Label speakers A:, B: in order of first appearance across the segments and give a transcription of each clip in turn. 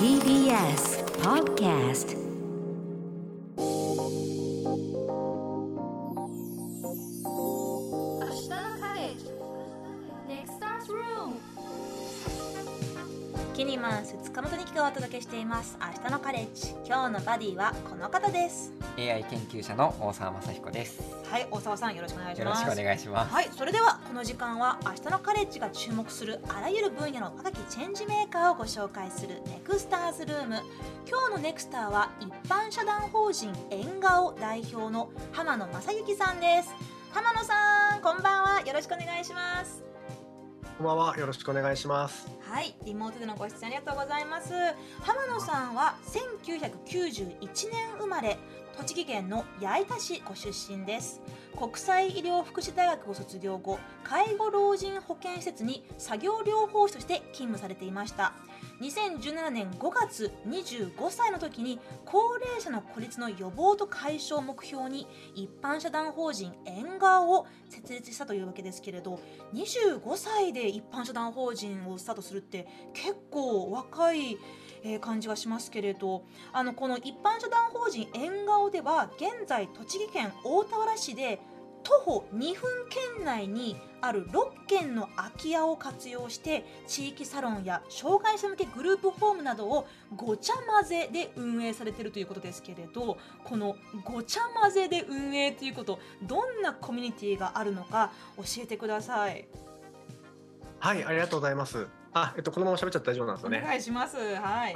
A: TBS Podcast
B: ス塚本にきがお届けしています。明日のカレッジ今日のバディはこの方です。
C: AI 研究者の大沢雅彦です。
B: はい大沢さんよろしくお願いします。
C: よろしくお願いします。
B: はいそれではこの時間は明日のカレッジが注目するあらゆる分野の若きチェンジメーカーをご紹介するネクスターズルーム。今日のネクスターは一般社団法人縁顔代表の浜野正幸さんです。浜野さんこんばんは。よろしくお願いします
D: こんばんは。よろしくお願いします。
B: はい、リモートでのご出演ありがとうございます。浜野さんは1991年生まれ、栃木県の矢板市ご出身です。国際医療福祉大学を卒業後、介護老人保健施設に作業療法士として勤務されていました。2017年5月25歳の時に高齢者の孤立の予防と解消を目標に一般社団法人縁側を設立したというわけですけれど25歳で一般社団法人をスタートするって結構若い、えー感じがしますけれどあのこの一般社団法人縁側では現在栃木県大田原市で徒歩2分圏内にある6軒の空き家を活用して地域サロンや障害者向けグループホームなどをごちゃ混ぜで運営されているということですけれどこのごちゃ混ぜで運営ということどんなコミュニティがあるのか教えてください。
D: はい、ありがとうございます。あ、えっと、このまま喋っちゃって大丈夫なんです
B: お
D: よね。
B: 願いします。はい。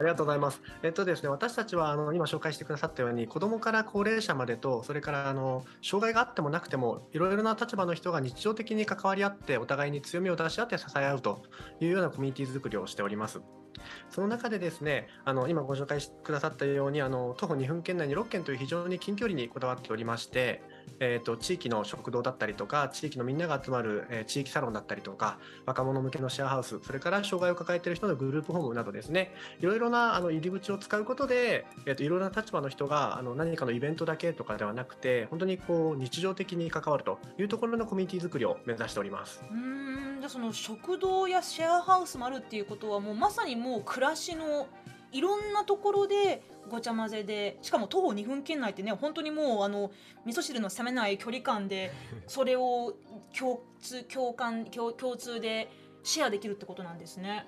D: ありがとうございます。えっとですね、私たちはあの今紹介してくださったように、子どもから高齢者までと、それからあの障害があってもなくても、いろいろな立場の人が日常的に関わり合って、お互いに強みを出し合って支え合うというようなコミュニティ作りをしております。その中でですね、あの今ご紹介してくださったように、あの徒歩2分圏内に6軒という非常に近距離にこだわっておりまして、えー、と地域の食堂だったりとか地域のみんなが集まる、えー地域サロンだったりとか若者向けのシェアハウスそれから障害を抱えている人のグループホームなどですねいろいろなあの入り口を使うことで、えー、といろいろな立場の人があの何かのイベントだけとかではなくて本当にこう日常的に関わるというところのコミュニティ作りを目指しております。
B: うーんじゃあその食堂やシェアハウスもあるっていうことはもうまさにもう暮らしのいろんなところでごちゃ混ぜでしかも徒歩2分圏内ってね本当にもうあの味噌汁の冷めない距離感で それを共通共感共共通でシェアできるってことなんですね。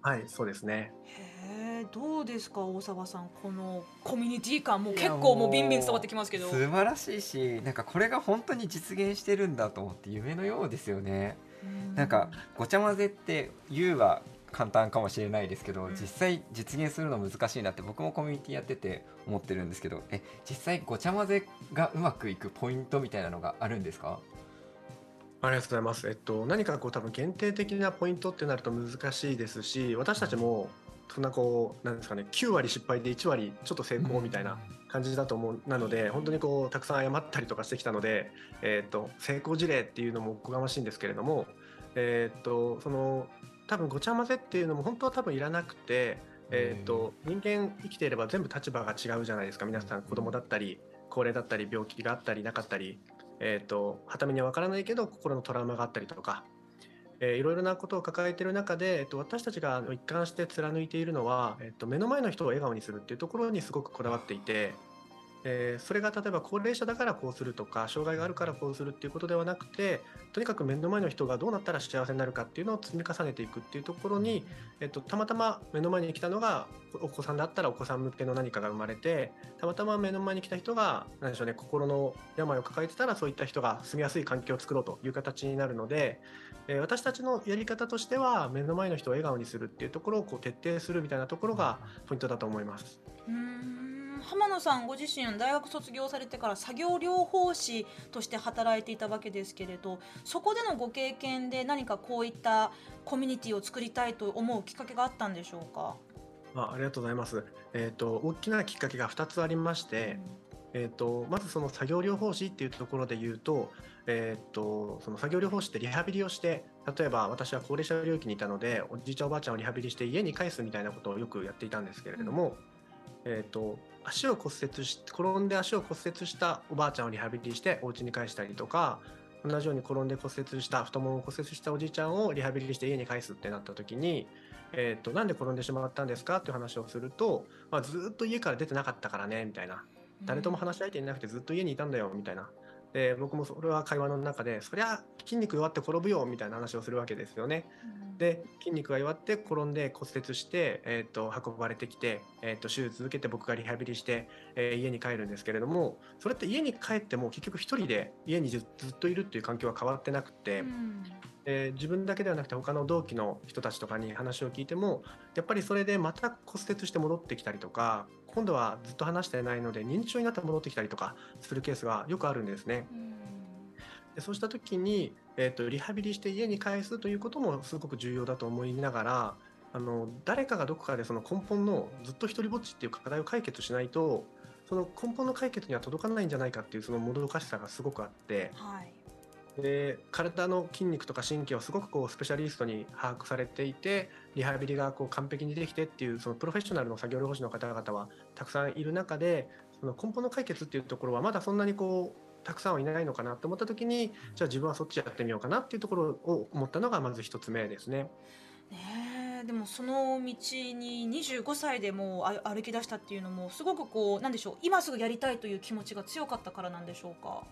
D: はいそうですね
B: へえどうですか大沢さんこのコミュニティ感も結構もうビンビン伝わってきますけど。
C: 素晴らしいし、なんかこれが本当に実現してるんだと思って夢のようですよね。
B: うん
C: なんかごちゃ混ぜって言うは簡単かもしれないですけど、
B: うん
C: 実際実現するの難しいなって僕もコミュニティやってて思ってるんですけど、え実際ごちゃ混ぜがうまくいくポイントみたいなのがあるんですか？
D: ありがとうございます。えっと、何かこう多分限定的なポイントってなると難しいですし、私たちもそんなこうなんですかね、9割失敗で1割ちょっと成功みたいな感じだと思うなので、本当にこうたくさん謝ったりとかしてきたので、えっと成功事例っていうのもおこがましいんですけれども、えっとその多分ごちゃ混ぜっていうのも本当は多分いらなくて、えっと人間生きていれば全部立場が違うじゃないですか。皆さん子供だったり高齢だったり病気があったりなかったり。えー、とはためには分からないけど心のトラウマがあったりとか、えーいろいろなことを抱えている中で、えっと私たちが一貫して貫いているのは、えっと目の前の人を笑顔にするっていうところにすごくこだわっていて、えーそれが例えば高齢者だからこうするとか障害があるからこうするっていうことではなくてとにかく目の前の人がどうなったら幸せになるかっていうのを積み重ねていくっていうところに、えっと、たまたま目の前に来たのがお子さんだったらお子さん向けの何かが生まれてたまたま目の前に来た人が何でしょうね心の病を抱えてたらそういった人が住みやすい環境を作ろうという形になるので、えー私たちのやり方としては目の前の人を笑顔にするっていうところをこう徹底するみたいなところがポイントだと思います。
B: うーん浜野さんご自身大学卒業されてから作業療法士として働いていたわけですけれどそこでのご経験で何かこういったコミュニティを作りたいと思うきっかけがあったんでしょうか、
D: あありがとうございます。えっ、と大きなきっかけが2つありまして、えー、とまずその作業療法士っていうところで言うと,、えー、とその作業療法士ってリハビリをして例えば私は高齢者領域にいたのでおじいちゃんおばあちゃんをリハビリして家に帰すみたいなことをよくやっていたんですけれども、えー、と足を骨折し転んで足を骨折したおばあちゃんをリハビリしてお家に帰したりとか同じように転んで骨折した太ももを骨折したおじいちゃんをリハビリして家に帰すってなった時に、えー、となんで転んでしまったんですかっていう話をすると、まあ、ずっと家から出てなかったからねみたいな。誰とも話し相手いなくてずっと家にいたんだよみたいな。で僕もそれは会話の中でそりゃ筋肉弱って転ぶよみたいな話をするわけですよね。で筋肉が弱って転んで骨折して、えー、と運ばれてきて、えー、と手術受けて僕がリハビリして、えー家に帰るんですけれどもそれって家に帰っても結局一人で家にずずっといるっていう環境は変わってなくて、
B: うん
D: えー自分だけではなくて他の同期の人たちとかに話を聞いてもやっぱりそれでまた骨折して戻ってきたりとか今度はずっと話してないので認知症になって戻ってきたりとかするケースがよくあるんですね。でそうした時に、えー、とリハビリして家に帰すということもすごく重要だと思いながらあの誰かがどこかでその根本のずっと一人ぼっちっていう課題を解決しないとその根本の解決には届かないんじゃないかっていうそのもどかしさがすごくあって。
B: はい
D: で体の筋肉とか神経をすごくこうスペシャリストに把握されていてリハビリがこう完璧にできてっていうそのプロフェッショナルの作業療法士の方々はたくさんいる中でその根本の解決っていうところはまだそんなにこうたくさんはいないのかなと思った時にじゃあ自分はそっちやってみようかなっていうところを思ったのがまず一つ目ですね。
B: ねえでもその道に25歳でもう歩き出したっていうのもすごくこうなんでしょう今すぐやりたいという気持ちが強かったからなんでしょうか？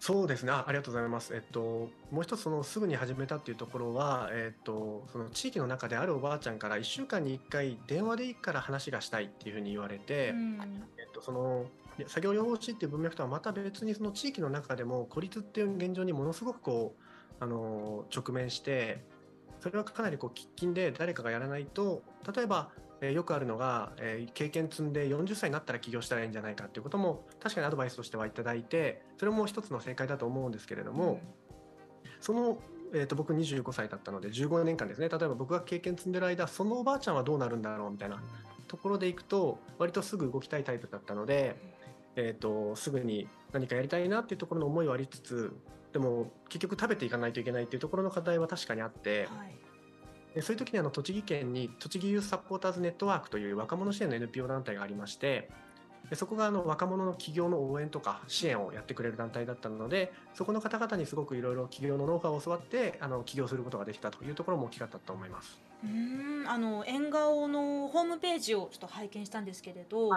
D: そうですね。あありがとうございます、えっと、もう一つそのすぐに始めたっていうところは、えっと、その地域の中であるおばあちゃんから1週間に1回電話でいいから話がしたいっていうふうに言われて、
B: うん。
D: えっと、その作業療法士っていう文脈とはまた別にその地域の中でも孤立っていう現状にものすごくこうあの直面してそれはかなりこう喫緊で誰かがやらないと例えば、えーよくあるのが、えー経験積んで40歳になったら起業したらいいんじゃないかっていうことも確かにアドバイスとしてはいただいてそれも一つの正解だと思うんですけれども、その、えー、と僕25歳だったので15年間ですね。例えば僕が経験積んでる間そのおばあちゃんはどうなるんだろうみたいなところでいくと割とすぐ動きたいタイプだったので、えー、とすぐに何かやりたいなっていうところの思いはありつつでも結局食べていかないといけないっていうところの課題は確かにあって、
B: はい
D: でそういう時にあの栃木県に栃木ユースサポーターズネットワークという若者支援の NPO 団体がありましてでそこがあの若者の起業の応援とか支援をやってくれる団体だったのでそこの方々にすごくいろいろ起業のノウハウを教わってあの起業することができたというところも大きかったと思います。
B: うーんあの縁顔のホームページをちょっと拝見したんですけれど。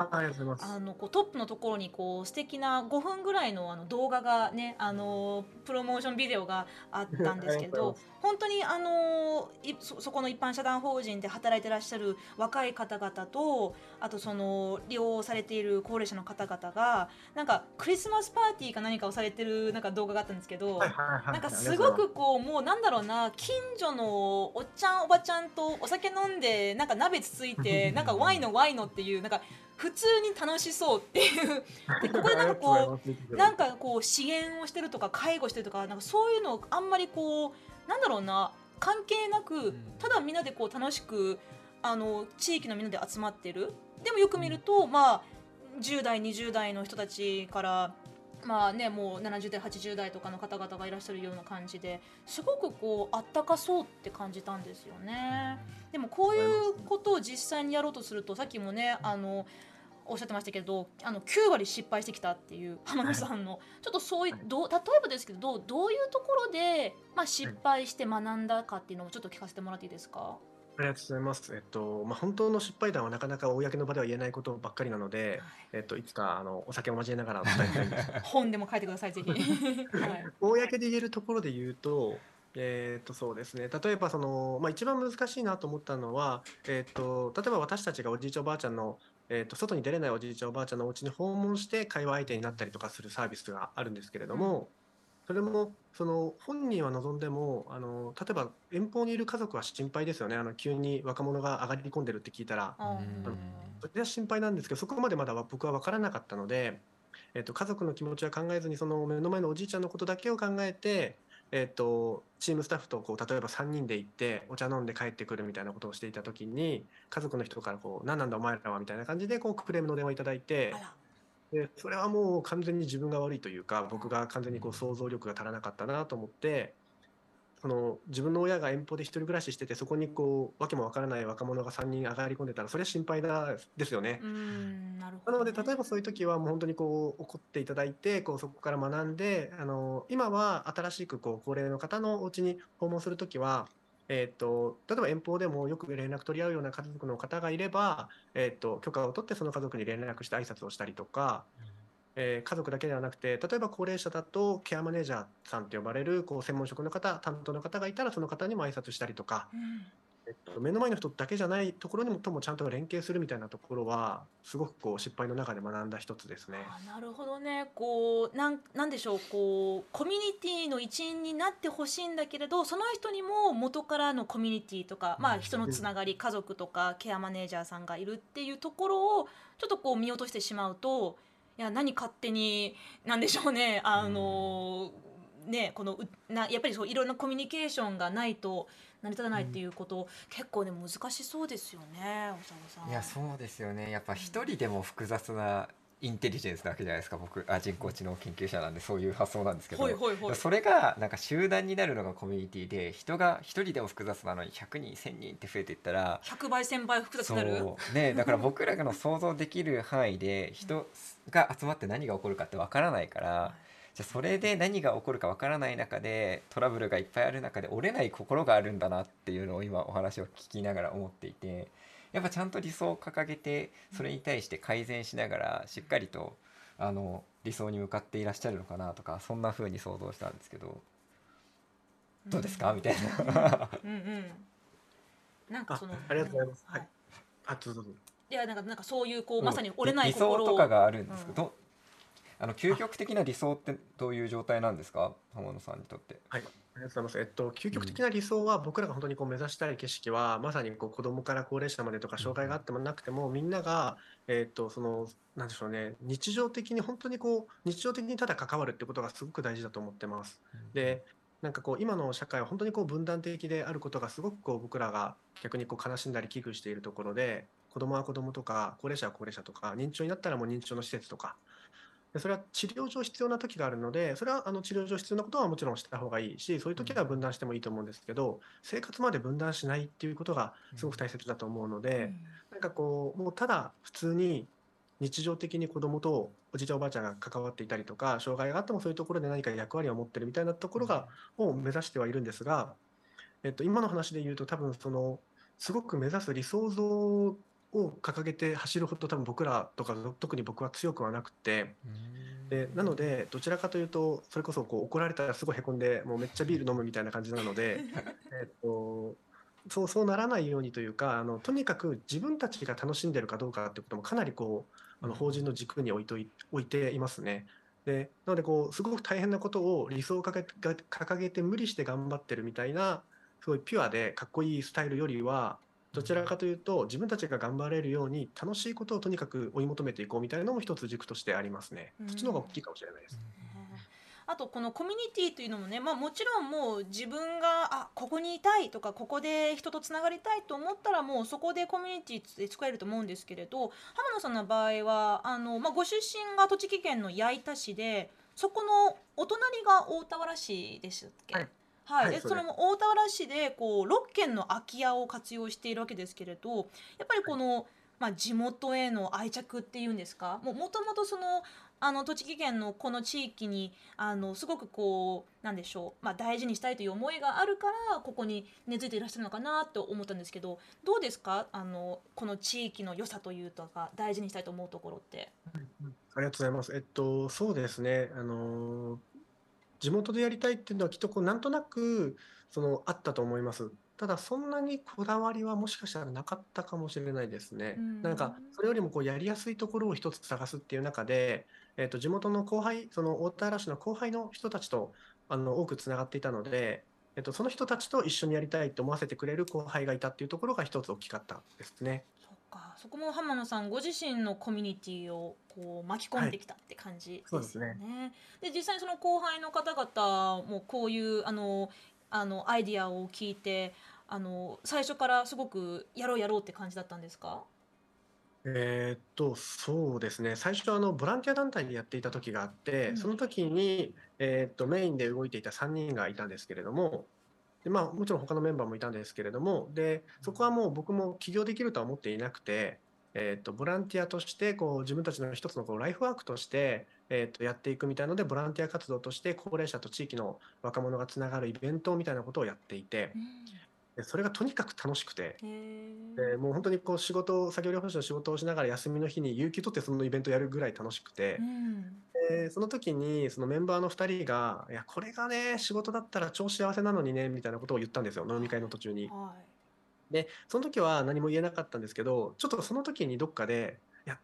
D: あ
B: のこうトップのところにこう素敵な5分ぐらいのあの動画がねあのプロモーションビデオがあったんですけど本当にあのいそそこの一般社団法人で働いてらっしゃる若い方々とあとその利用されている高齢者の方々がなんかクリスマスパーティーか何かをされてるなんか動画があったんですけど。なんかすごくこうもうなんだろうな近所のおっちゃんおばちゃんとお酒飲んでなんか鍋つついてなんかワイのワイのっていうなんか普通に楽しそうっていう。でここでなんかこうなんかこう支援をしてるとか介護してるとかなんかそういうのをあんまりこうなんだろうな関係なく
C: ん。
B: ただみんなでこう楽しくあの地域のみんなで集まってる。でもよく見ると、まあ10代20代の人たちからまあねもう70代80代とかの方々がいらっしゃるような感じですごくこうあったかそうって感じたんですよね。でもこういうことを実際にやろうとするとさっきもねあのおっしゃってましたけどあの9割失敗してきたっていう浜野さんのちょっとそういうどう例えばですけどどうどういうところで、まあ、失敗して学んだかっていうのをちょっと聞かせてもらっていいですか？
D: ありがとうございます。えっと、まあ、本当の失敗談はなかなか公の場では言えないことばっかりなので、えっと、いつかあのお酒を交えながらお伝えしたいんです
B: 本でも書いてくださいぜひ。はい。
D: 公で言えるところで言うと、えー、とそうですね。例えばその、まあ、一番難しいなと思ったのは、えー、と例えば私たちがおじいちゃんおばあちゃんの、えー、と外に出れないおじいちゃんおばあちゃんのお家に訪問して会話相手になったりとかするサービスがあるんですけれども、それもその本人は望んでもあの例えば遠方にいる家族は心配ですよね。あの急に若者が上がり込んでるって聞いたら。
B: あ
D: それは心配なんですけどそこまでまだ僕は分からなかったので、えっと家族の気持ちは考えずにその目の前のおじいちゃんのことだけを考えて、えっとチームスタッフとこう例えば3人で行ってお茶飲んで帰ってくるみたいなことをしていた時に家族の人からこう「何なんだお前らは」みたいな感じでこうクレームの電話いただいて
B: あら
D: でそれはもう完全に自分が悪いというか僕が完全にこう想像力が足らなかったなと思って。その自分の親が遠方で一人暮らししててそこにこうわけもわからない若者が3人上がり込んでたらそれは心配だですよね。
B: うーんなるほど、
D: なので例えばそういう時はもう本当にこう怒っていただいてこうそこから学んであの今は新しくこう高齢の方のお家に訪問する時は、えー、と例えば遠方でもよく連絡取り合うような家族の方がいれば、えー、と許可を取ってその家族に連絡して挨拶をしたりとか、えー家族だけではなくて例えば高齢者だとケアマネージャーさんと呼ばれるこう専門職の方担当の方がいたらその方にも挨拶したりとか、えっと、目の前の人だけじゃないところにもともちゃんと連携するみたいなところはすごくこう失敗の中で学んだ一つですね。
B: あなるほどね。こうなんなんでしょう。こうコミュニティの一員になってほしいんだけれどその人にも元からのコミュニティとか、まあ、人のつながり家族とかケアマネージャーさんがいるっていうところをちょっとこう見落としてしまうといや何勝手になんでしょうね。あの、ねこのうなやっぱりそういろんなコミュニケーションがないと成り立たないっていうこと、結構ね難しそうですよねおささん。
C: いやそうですよね。やっぱ一人でも複雑なインテリジェンスなわけじゃないですか僕あ人工知能研究者なんでそういう発想なんですけど、
B: ほいほいほい。
C: それがなんか集団になるのがコミュニティで人が一人でも複雑なのに100人1000人って増えていったら
B: 100倍1000倍複雑になる？
C: ねだから僕らの想像できる範囲で人が集まって何が起こるかってわからないからじゃあそれで何が起こるかわからない中でトラブルがいっぱいある中で折れない心があるんだなっていうのを今お話を聞きながら思っていてやっぱちゃんと理想を掲げてそれに対して改善しながらしっかりとあの理想に向かっていらっしゃるのかなとかそんな風に想像したんですけどどうですか？みたいな。
B: うんうん。なんかその
D: あありがとうございます。
B: は
D: はいあどうぞどうぞ。
B: いやなんかなんかそういうこう
C: うん
B: まさに折れない
C: 理想とかがあるんですけ
B: うん。
C: ど、あの究極的な理想ってどういう状態なんですか？浜野さんにとって。
D: はい、ありがとうございます。えっと、究極的な理想は、僕らが本当にこう目指したい景色は、まさにこう子供から高齢者までとか、障害があってもなくても、みんなが、えっと、その、なんでしょうね、日常的に、本当にこう、日常的にただ関わるってことがすごく大事だと思ってます。で、なんかこう、今の社会は本当にこう分断的であることが、すごくこう僕らが逆にこう悲しんだり危惧しているところで、子供は子供とか、高齢者は高齢者とか、認知症になったらもう認知症の施設とか、でそれは治療上必要な時があるので、それはあの治療上必要なことはもちろんした方がいいし、そういう時は分断してもいいと思うんですけど、生活まで分断しないっていうことがすごく大切だと思うので、なんかこう、もうただ普通に日常的に子供とおじいちゃんおばあちゃんが関わっていたりとか、障害があってもそういうところで何か役割を持ってるみたいなところが、を目指してはいるんですが、えっと、今の話で言うと多分その、すごく目指す理想像を掲げて走るほど多分僕らとか特に僕は強くはなくて、でなのでどちらかというとそれこそこう怒られたらすごいへこんでもうめっちゃビール飲むみたいな感じなので えっとそうそうならないようにというかあのとにかく自分たちが楽しんでるかどうかってこともかなりこうあの法人の軸に置いとい置いていますね。でなのでこうすごく大変なことを理想を掲げが掲げて無理して頑張ってるみたいなすごいピュアでかっこいいスタイルよりはどちらかというと自分たちが頑張れるように楽しいことをとにかく追い求めていこうみたいなのも一つ軸としてありますね。そっちの方が大きいかもしれないです。
B: あとこのコミュニティというのもね、まあ、もちろんもう自分があここにいたいとかここで人とつながりたいと思ったらもうそこでコミュニティで作れると思うんですけれど浜野さんの場合はあの、まあ、ご出身が栃木県の矢板市でそこのお隣が大田原市でしたっけ、
D: はい
B: はい
D: はいそれ
B: でその大田原市でこう6軒の空き家を活用しているわけですけれどやっぱりこの、まあ、地元への愛着っていうんですか？もともとそのあの栃木県のこの地域にあのすごくこうなんでしょう、まあ、大事にしたいという思いがあるからここに根付いていらっしゃるのかなと思ったんですけどどうですか？あのこの地域の良さというとか大事にしたいと思うところって。
D: ありがとうございます。えっと、そうですね。あのー地元でやりたいっていうのはきっとこうなんとなくそのあったと思います。ただそんなにこだわりはもしかしたらなかったかもしれないですね。
B: うん
D: なんかそれよりもこうやりやすいところを一つ探すっていう中で、えっと地元の後輩、その大田原市の後輩の人たちとあの多くつながっていたので、えっとその人たちと一緒にやりたいと思わせてくれる後輩がいたっていうところが一つ大きかったですね。
B: か。そこも浜野さんご自身のコミュニティをこう巻き込んできたって感じ
D: です
B: ですよね。
D: ね
B: で実際にその後輩の方々もこういうあのあのアイディアを聞いてあの最初からすごくやろうやろうって感じだったんですか？
D: えーっと、そうですね。最初、あの、ボランティア団体でやっていた時があって、
B: うん。
D: その時に、えーっと、メインで動いていた3人がいたんですけれども、で、まあ、もちろん他のメンバーもいたんですけれども、で、そこはもう僕も起業できるとは思っていなくて、えーっと、ボランティアとして、こう、自分たちの一つのこうライフワークとして、えーっと、やっていくみたいので、ボランティア活動として、高齢者と地域の若者がつながるイベントみたいなことをやっていて、でそれがとにかく楽しくて、でもう本当にこう仕事を作業療法士の仕事をしながら休みの日に有給取ってそのイベントやるぐらい楽しくて
B: う、ん
D: でその時にそのメンバーの2人が「いやこれがね仕事だったら超幸せなのにね」みたいなことを言ったんですよ飲み会の途中に。
B: はい
D: でその時は何も言えなかったんですけどちょっとその時にどっかで「いや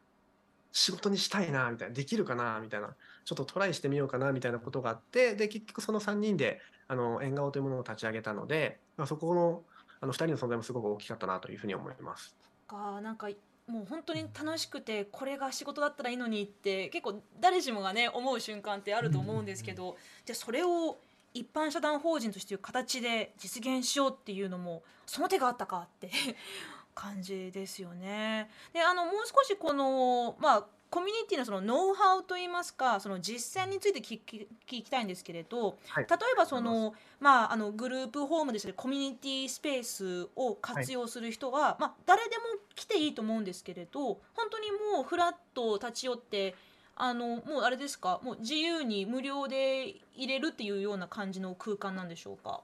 D: 仕事にしたいな」みたいな「できるかな」みたいなちょっとトライしてみようかなみたいなことがあってで結局その3人であの縁側というものを立ち上げたので、まあ、そこのあの2人の存在もすごく大きかったなというふうに思います。
B: かなんかもう本当に楽しくてこれが仕事だったらいいのにって結構誰しもがね思う瞬間ってあると思うんですけど、じゃあそれを一般社団法人としていう形で実現しようっていうのもその手があったかって 感じですよね。であのもう少しこのまあコミュニティのそのノウハウといいますかその実践について聞き聞きたいんですけれど、
D: はい。
B: 例えばそのまあ、あのグループホームでしたりコミュニティスペースを活用する人は、まあ、誰でも来ていいと思うんですけれど本当にもうフラッと立ち寄ってあのもうあれですか？もう自由に無料で入れるっていうような感じの空間なんでしょうか？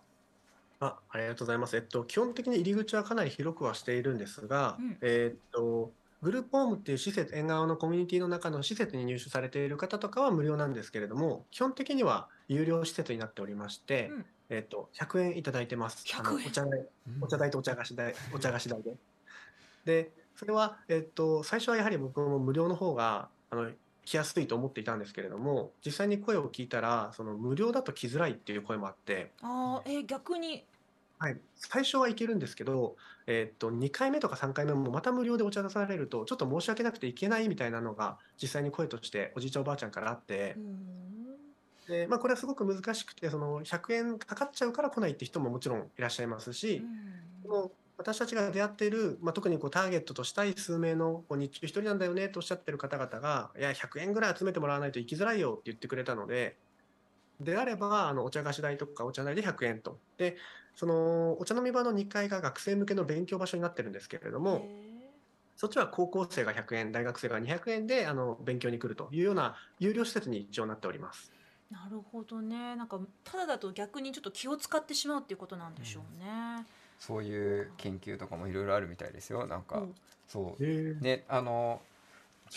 D: あありがとうございます。えっと、基本的に入り口はかなり広くはしているんですが、
B: うん
D: えっと、グループホームっていう施設、縁側のコミュニティの中の施設に入所されている方とかは無料なんですけれども、基本的には有料施設になっておりまして、
B: うん
D: えっと、100円いただいてます。あの
B: 100円
D: お茶代お茶代とお茶菓子代、お茶菓子代で。で、それは、えっと、最初はやはり僕も無料の方が、あの、来やすいと思っていたんですけれども、実際に声を聞いたら、その無料だと来づらいっていう声もあって、
B: あーえー逆に？
D: はい、最初はいけるんですけど、えーっと2回目とか3回目もまた無料でお茶出されるとちょっと申し訳なくていけないみたいなのが実際に声としておじいちゃんおばあちゃんからあって
B: う、ん。
D: でまあ、これはすごく難しくてその100円かかっちゃうから来ないって人ももちろんいらっしゃいますし、でも私たちが出会っている、まあ、特にこうターゲットとしたい数名のこう日中1人なんだよねとおっしゃってる方々がいや100円ぐらい集めてもらわないと行きづらいよって言ってくれたのでであればあのお茶菓子代とかお茶代で100円とでそのお茶飲み場の2階が学生向けの勉強場所になってるんですけれどもそっちは高校生が100円大学生が200円であの勉強に来るというような有料施設に一応なっております。
B: なるほどねなんかただだと逆にちょっと気を使ってしまうっていうことなんでしょうね。
C: そういう研究とかもいろいろあるみたいですよ。なんか、
B: うん。
C: そう。
D: へ
C: ねあの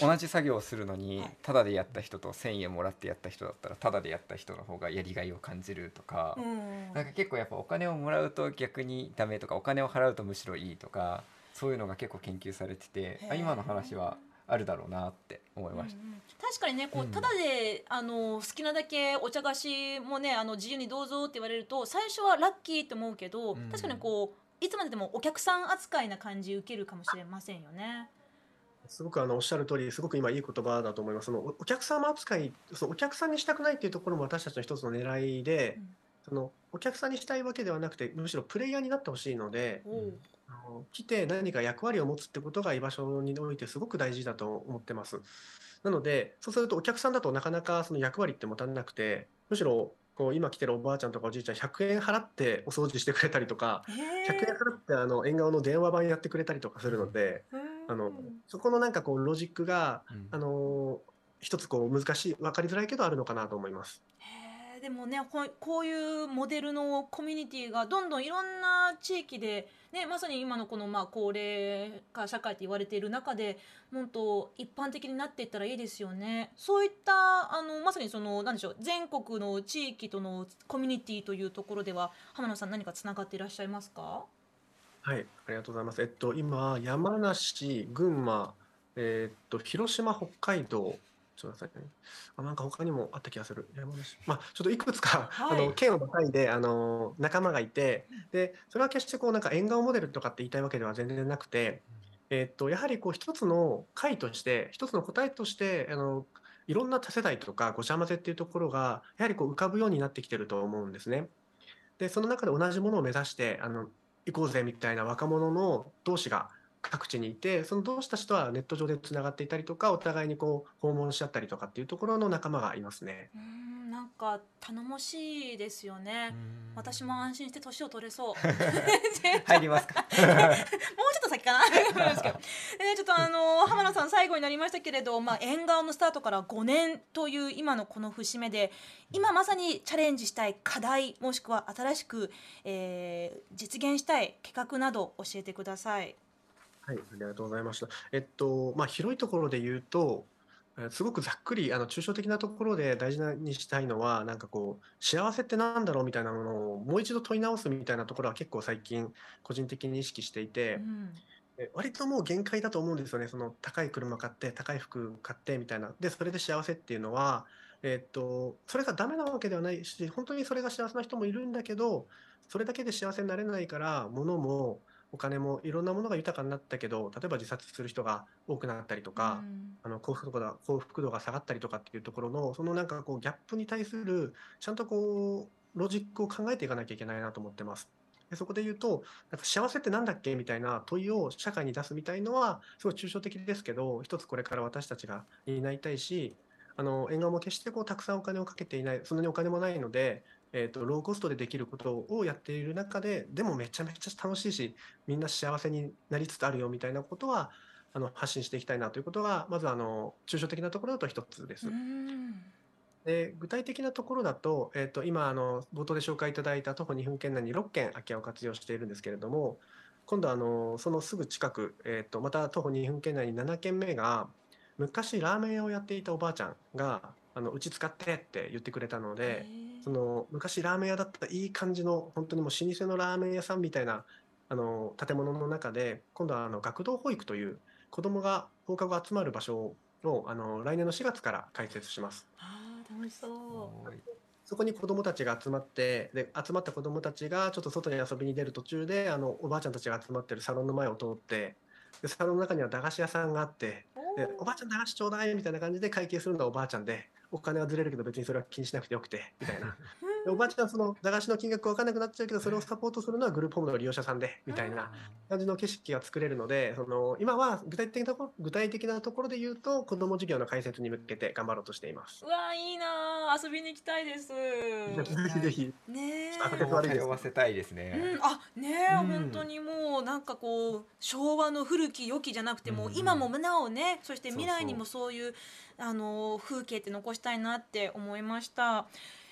C: 同じ作業をするのに
B: はい。
C: タダでやった人と1,000円もらってやった人だったらタダでやった人の方がやりがいを感じるとか、
B: うん。
C: なんか結構やっぱお金をもらうと逆にダメとかお金を払うとむしろいいとかそういうのが結構研究されててあ今の話はあるだろうなって思いました。
B: うんうん確かにねこ
C: う
B: うんただで、あの好きなだけお茶菓子もねあの自由にどうぞって言われると最初はラッキーって思うけど、
C: うん
B: 確かにこういつまででもお客さん扱いな感じ受けるかもしれませんよね。
D: すごくあのおっしゃる通り、すごく今いい言葉だと思います。そのおお客様扱い、そのお客さんにしたくないっていうところも私たちの一つの狙いで、
B: うん
D: そのお客さんにしたいわけではなくて、むしろプレイヤーになってほしいので、
B: おう
D: あの来て何か役割を持つってことが居場所においてすごく大事だと思ってます。なので、そうするとお客さんだとなかなかその役割って持たなくて、むしろこう今来てるおばあちゃんとかおじいちゃん100円払ってお掃除してくれたりとか、
B: へ
D: 100円払ってあの縁側の電話番やってくれたりとかするので、
B: ー
D: あのそこのなんかこうロジックが
C: うん。
D: あの一つこう難しい分かりづらいけどあるのかなと思います。
B: へーでもねこういうモデルのコミュニティがどんどんいろんな地域で、ね、まさに今のこのまあ高齢化社会って言われている中でもっと一般的になっていったらいいですよね。そういったあのまさにその何でしょう全国の地域とのコミュニティというところでは浜野さん何かつながっていらっしゃいますか？
D: はい、ありがとうございます。えっと今山梨、群馬、えっと広島、北海道。ちょっと待ってくださいね。あ、なんか他にもあった気がする。山梨。まあ、ちょっといくつか、
B: はい
D: あの、県をまたいで、あの、仲間がいて、で、それは決してこう、なんか縁側モデルとかって言いたいわけでは全然なくて、えっと、やはりこう、一つの回として、一つの答えとして、あの、いろんな多世代とかごちゃ混ぜっていうところが、やはりこう、浮かぶようになってきてると思うんですね。で、その中で同じものを目指して、あの、行こうぜみたいな若者の同士が各地にいて、その同士たちとはネット上でつながっていたりとか、お互いにこう訪問し合ったりとかっていうところの仲間がいますね。
B: うーんなんか頼もしいですよね。私も安心して年を取れそう。
C: 入りますか？
B: もうちょっと先かなですけど、えーちょっとあの浜野さん最後になりましたけれど、まあ、縁側のスタートから5年という今のこの節目で今まさにチャレンジしたい課題もしくは新しく、えー実現したい企画など教えてください。
D: はい、ありがとうございました。えっと、まあ、広いところで言うと、えーすごくざっくり、あの、抽象的なところで大事なにしたいのは、なんかこう、幸せってなんだろうみたいなものをもう一度問い直すみたいなところは結構最近、個人的に意識していて、
B: うん
D: え割ともう限界だと思うんですよね。その高い車買って、高い服買ってみたいな。で、それで幸せっていうのは、えっと、それがダメなわけではないし、本当にそれが幸せな人もいるんだけど、それだけで幸せになれないから、物もお金もいろんなものが豊かになったけど、例えば自殺する人が多くなったりとか、
B: うん
D: あの幸福度が幸福度が下がったりとかっていうところの、そのなんかこうギャップに対する、ちゃんとこう、ロジックを考えていかなきゃいけないなと思ってます。でそこで言うと、なんか幸せってなんだっけみたいな問いを社会に出すみたいのは、すごい抽象的ですけど、一つこれから私たちが担いたいし、あの縁側も決してこうたくさんお金をかけていない、そんなにお金もないので、えー、とローコストでできることをやっている中で、でもめちゃめちゃ楽しいし、みんな幸せになりつつあるよみたいなことは、あの発信していきたいなということが、まずあの抽象的なところだと一つです。
B: うん
D: で具体的なところだと,、えー、と今あの冒頭で紹介いただいた徒歩2分圏内に6軒空き家を活用しているんですけれども今度あのそのすぐ近く、えー、とまた徒歩2分圏内に7軒目が昔ラーメン屋をやっていたおばあちゃんがあのうち使ってって言ってくれたのでその昔ラーメン屋だったいい感じの本当にもう老舗のラーメン屋さんみたいなあの建物の中で今度はあの学童保育という子どもが放課後集まる場所をあの来年の4月から開設します。
B: あー楽しそう。
D: そこに子どもたちが集まってで集まった子どもたちがちょっと外に遊びに出る途中であのおばあちゃんたちが集まってるサロンの前を通ってでサロンの中には駄菓子屋さんがあってでおばあちゃん駄菓子ちょうだいみたいな感じで会計するのはおばあちゃんでお金はずれるけど別にそれは気にしなくてよくてみたいな。おばあちゃんはその駄菓子の金額分かんなくなっちゃうけどそれをサポートするのはグループホームの利用者さんでみたいな感じの景色が作れるのでその今は具体的なところ具体的なところで言うと子ども事業の開設に向けて頑張ろうとしています。
B: う。わいいなあ遊びに行きたいです。
D: ぜひぜひ
B: ね
C: 通わせたいです
B: う
C: ね
B: ん、あねえ、
C: うん。
B: 本当にもうなんかこう昭和の古き良きじゃなくても、
C: うん
B: 今もなおねそして未来にもそういうあの風景って残したいなって思いました。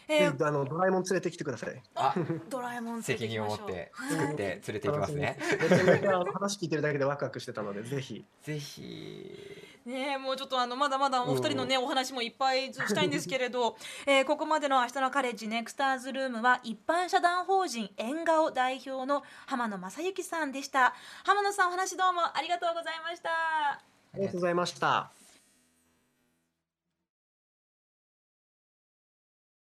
B: えー。
D: あのドラえもん連れてきてください。
C: あ
B: ドラえもん連れて
C: 責任を持って
B: はい
C: 作って連れて行きますね。
D: めちゃめちゃ話聞いてるだけでワクワクしてたので、ぜひ。
C: ぜひ。
B: ねえもうちょっとあのまだまだお二人のね、お話もいっぱいしたいんですけれど、えーここまでの明日のカレッジネクスターズルームは一般社団法人縁顔代表の浜野正幸さんでした。浜野さんお話どうもありがとうございました。
D: ありがとうございました。